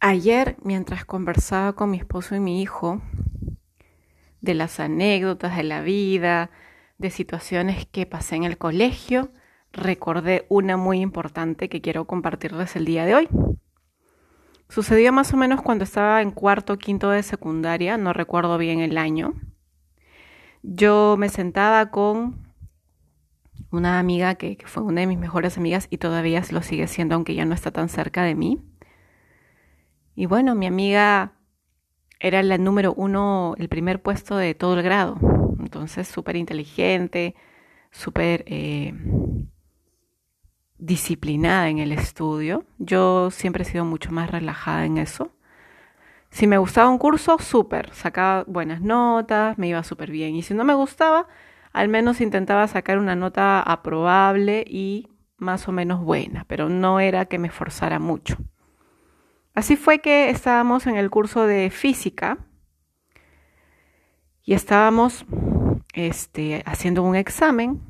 Ayer, mientras conversaba con mi esposo y mi hijo de las anécdotas de la vida, de situaciones que pasé en el colegio, recordé una muy importante que quiero compartirles el día de hoy. Sucedió más o menos cuando estaba en cuarto o quinto de secundaria, no recuerdo bien el año. Yo me sentaba con una amiga que, fue una de mis mejores amigas y todavía lo sigue siendo, aunque ya no está tan cerca de mí. Y bueno, mi amiga era la número uno, el primer puesto de todo el grado. Entonces, súper inteligente, súper eh, disciplinada en el estudio. Yo siempre he sido mucho más relajada en eso. Si me gustaba un curso, súper, sacaba buenas notas, me iba súper bien. Y si no me gustaba, al menos intentaba sacar una nota aprobable y más o menos buena, pero no era que me forzara mucho. Así fue que estábamos en el curso de física y estábamos este, haciendo un examen.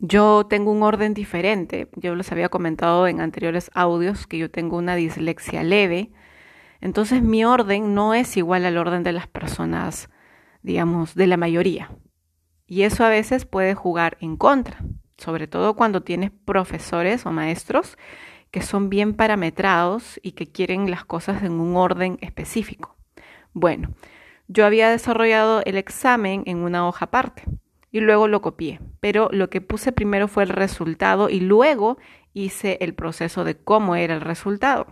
Yo tengo un orden diferente. Yo les había comentado en anteriores audios que yo tengo una dislexia leve. Entonces mi orden no es igual al orden de las personas, digamos, de la mayoría. Y eso a veces puede jugar en contra, sobre todo cuando tienes profesores o maestros que son bien parametrados y que quieren las cosas en un orden específico. Bueno, yo había desarrollado el examen en una hoja aparte y luego lo copié, pero lo que puse primero fue el resultado y luego hice el proceso de cómo era el resultado.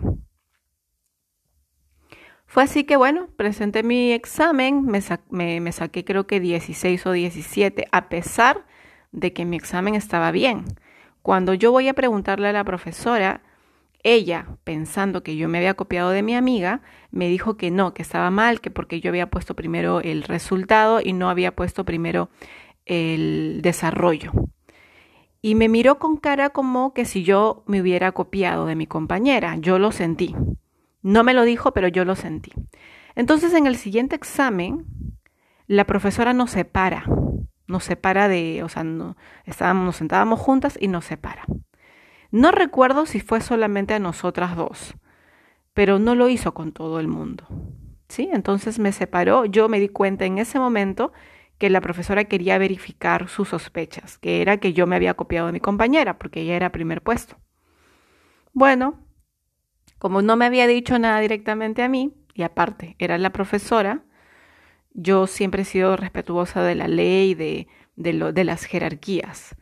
Fue así que bueno, presenté mi examen, me, me, saqué creo que 16 o 17, a pesar de que mi examen estaba bien. Cuando yo voy a preguntarle a la profesora, ella, pensando que yo me había copiado de mi amiga, me dijo que no, que estaba mal, que porque yo había puesto primero el resultado y no había puesto primero el desarrollo. Y me miró con cara como que si yo me hubiera copiado de mi compañera. Yo lo sentí. No me lo dijo, pero yo lo sentí. Entonces en el siguiente examen, la profesora nos separa. Nos separa de, o sea, estábamos, nos sentábamos juntas y nos separa. No recuerdo si fue solamente a nosotras dos, pero no lo hizo con todo el mundo. ¿Sí? Entonces me separó, yo me di cuenta en ese momento que la profesora quería verificar sus sospechas, que era que yo me había copiado de mi compañera, porque ella era primer puesto. Bueno, como no me había dicho nada directamente a mí, y aparte era la profesora, yo siempre he sido respetuosa de la ley, de, de, las jerarquías.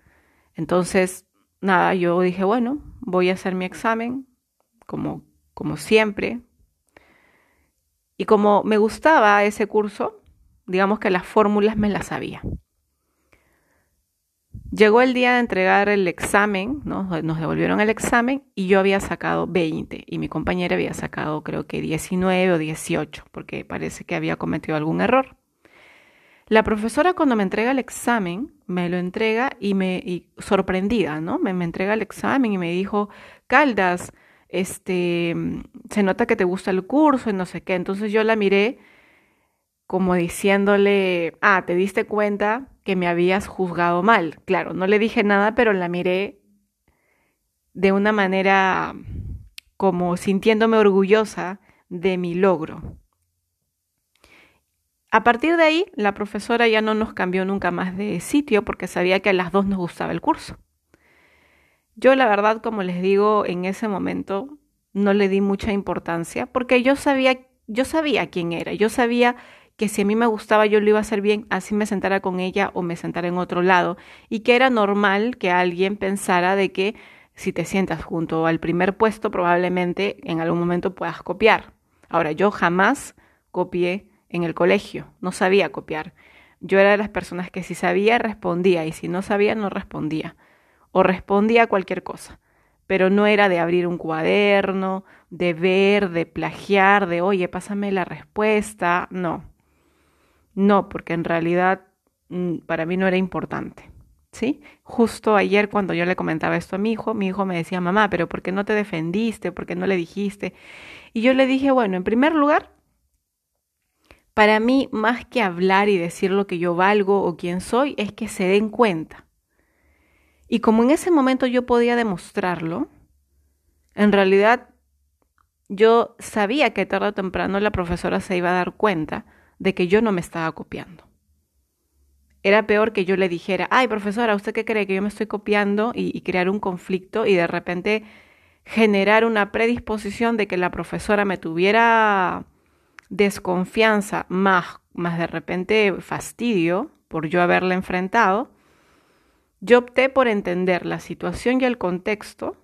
Entonces, nada, yo dije, bueno, voy a hacer mi examen, como, como siempre. Y como me gustaba ese curso, digamos que las fórmulas me las sabía. Llegó el día de entregar el examen, ¿no? nos devolvieron el examen y yo había sacado 20 y mi compañera había sacado creo que 19 o 18 porque parece que había cometido algún error. La profesora cuando me entrega el examen, me lo entrega y me, y sorprendida, ¿no? Me, me entrega el examen y me dijo, Caldas, este, se nota que te gusta el curso y no sé qué. Entonces yo la miré como diciéndole, ah, te diste cuenta que me habías juzgado mal. Claro, no le dije nada, pero la miré de una manera como sintiéndome orgullosa de mi logro. A partir de ahí, la profesora ya no nos cambió nunca más de sitio porque sabía que a las dos nos gustaba el curso. Yo la verdad, como les digo, en ese momento no le di mucha importancia porque yo sabía, yo sabía quién era, yo sabía que si a mí me gustaba yo lo iba a hacer bien, así me sentara con ella o me sentara en otro lado y que era normal que alguien pensara de que si te sientas junto al primer puesto probablemente en algún momento puedas copiar. Ahora, yo jamás copié en el colegio, no sabía copiar. Yo era de las personas que si sabía respondía y si no sabía no respondía o respondía a cualquier cosa, pero no era de abrir un cuaderno, de ver, de plagiar, de oye, pásame la respuesta, no. No, porque en realidad mm, para mí no era importante. ¿Sí? Justo ayer cuando yo le comentaba esto a mi hijo, mi hijo me decía, mamá, pero ¿por qué no te defendiste? ¿Por qué no le dijiste? Y yo le dije, bueno, en primer lugar, para mí, más que hablar y decir lo que yo valgo o quién soy, es que se den cuenta. Y como en ese momento yo podía demostrarlo, en realidad yo sabía que tarde o temprano la profesora se iba a dar cuenta de que yo no me estaba copiando. Era peor que yo le dijera, ay profesora, ¿usted qué cree que yo me estoy copiando? Y, crear un conflicto y de repente generar una predisposición de que la profesora me tuviera desconfianza, más, más de repente fastidio por yo haberla enfrentado, yo opté por entender la situación y el contexto.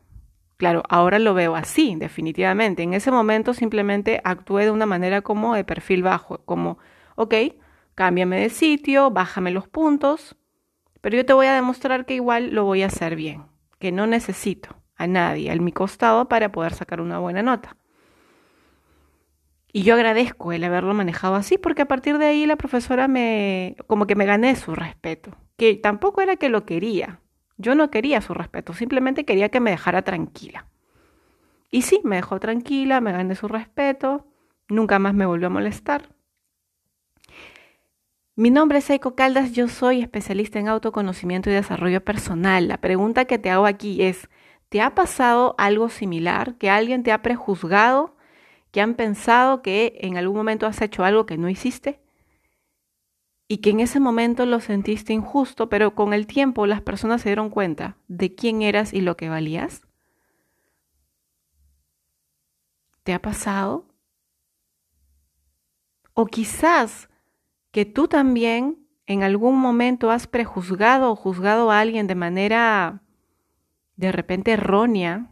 Claro, ahora lo veo así, definitivamente. En ese momento simplemente actué de una manera como de perfil bajo, como, ok, cámbiame de sitio, bájame los puntos, pero yo te voy a demostrar que igual lo voy a hacer bien, que no necesito a nadie a mi costado para poder sacar una buena nota. Y yo agradezco el haberlo manejado así porque a partir de ahí la profesora me, como que me gané su respeto, que tampoco era que lo quería. Yo no quería su respeto, simplemente quería que me dejara tranquila. Y sí, me dejó tranquila, me gané su respeto, nunca más me volvió a molestar. Mi nombre es Eiko Caldas, yo soy especialista en autoconocimiento y desarrollo personal. La pregunta que te hago aquí es, ¿te ha pasado algo similar? ¿Que alguien te ha prejuzgado? Que han pensado que en algún momento has hecho algo que no hiciste y que en ese momento lo sentiste injusto, pero con el tiempo las personas se dieron cuenta de quién eras y lo que valías? ¿Te ha pasado? O quizás que tú también en algún momento has prejuzgado o juzgado a alguien de manera de repente errónea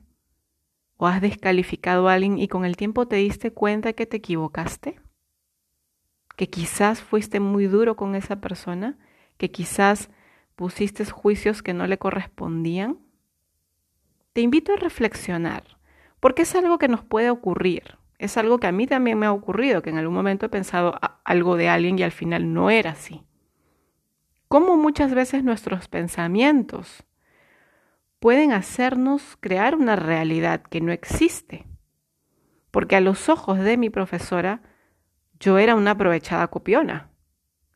o has descalificado a alguien y con el tiempo te diste cuenta que te equivocaste, que quizás fuiste muy duro con esa persona, que quizás pusiste juicios que no le correspondían. Te invito a reflexionar, porque es algo que nos puede ocurrir. Es algo que a mí también me ha ocurrido, que en algún momento he pensado algo de alguien y al final no era así. Como muchas veces nuestros pensamientos pueden hacernos crear una realidad que no existe. Porque a los ojos de mi profesora, yo era una aprovechada copiona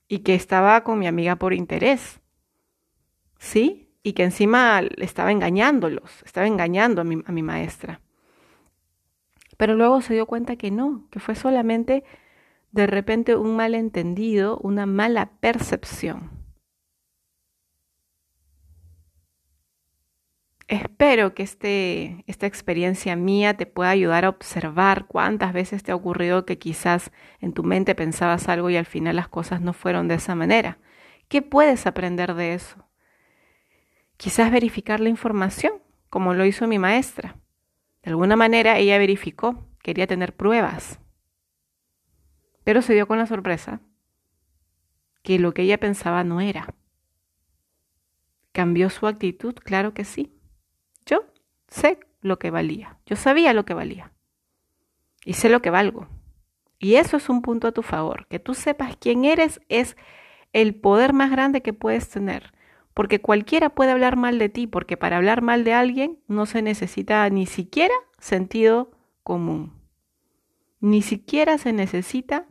y que estaba con mi amiga por interés. ¿Sí? Y que encima estaba engañándolos, estaba engañando a mi, a mi maestra. Pero luego se dio cuenta que no, que fue solamente de repente un malentendido, una mala percepción. Espero que este, esta experiencia mía te pueda ayudar a observar cuántas veces te ha ocurrido que quizás en tu mente pensabas algo y al final las cosas no fueron de esa manera. ¿Qué puedes aprender de eso? Quizás verificar la información, como lo hizo mi maestra. De alguna manera ella verificó, quería tener pruebas. Pero se dio con la sorpresa que lo que ella pensaba no era. ¿Cambió su actitud? Claro que sí sé lo que valía. Yo sabía lo que valía. Y sé lo que valgo. Y eso es un punto a tu favor. Que tú sepas quién eres es el poder más grande que puedes tener. Porque cualquiera puede hablar mal de ti, porque para hablar mal de alguien no se necesita ni siquiera sentido común. Ni siquiera se necesita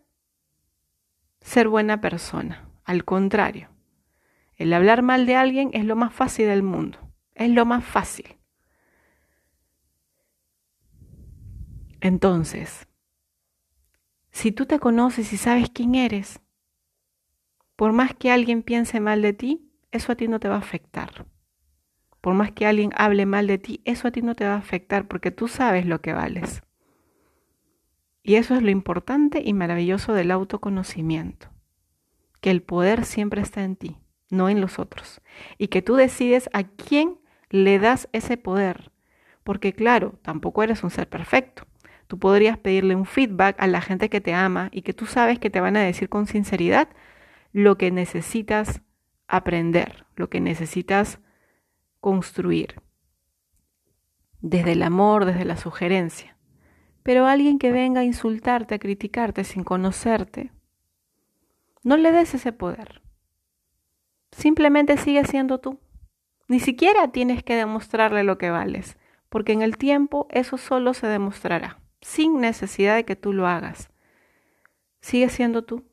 ser buena persona. Al contrario, el hablar mal de alguien es lo más fácil del mundo. Es lo más fácil. Entonces, si tú te conoces y sabes quién eres, por más que alguien piense mal de ti, eso a ti no te va a afectar. Por más que alguien hable mal de ti, eso a ti no te va a afectar porque tú sabes lo que vales. Y eso es lo importante y maravilloso del autoconocimiento, que el poder siempre está en ti, no en los otros, y que tú decides a quién le das ese poder, porque claro, tampoco eres un ser perfecto. Tú podrías pedirle un feedback a la gente que te ama y que tú sabes que te van a decir con sinceridad lo que necesitas aprender, lo que necesitas construir. Desde el amor, desde la sugerencia. Pero alguien que venga a insultarte, a criticarte sin conocerte, no le des ese poder. Simplemente sigue siendo tú. Ni siquiera tienes que demostrarle lo que vales, porque en el tiempo eso solo se demostrará sin necesidad de que tú lo hagas. Sigue siendo tú,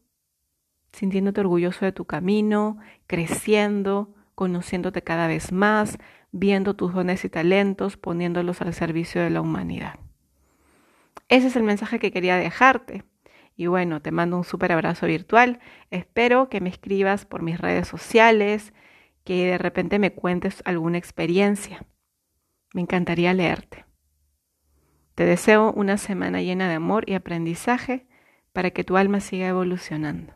sintiéndote orgulloso de tu camino, creciendo, conociéndote cada vez más, viendo tus dones y talentos, poniéndolos al servicio de la humanidad. Ese es el mensaje que quería dejarte. Y bueno, te mando un súper abrazo virtual. Espero que me escribas por mis redes sociales, que de repente me cuentes alguna experiencia. Me encantaría leerte. Te deseo una semana llena de amor y aprendizaje para que tu alma siga evolucionando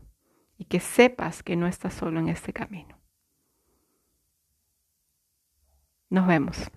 y que sepas que no estás solo en este camino. Nos vemos.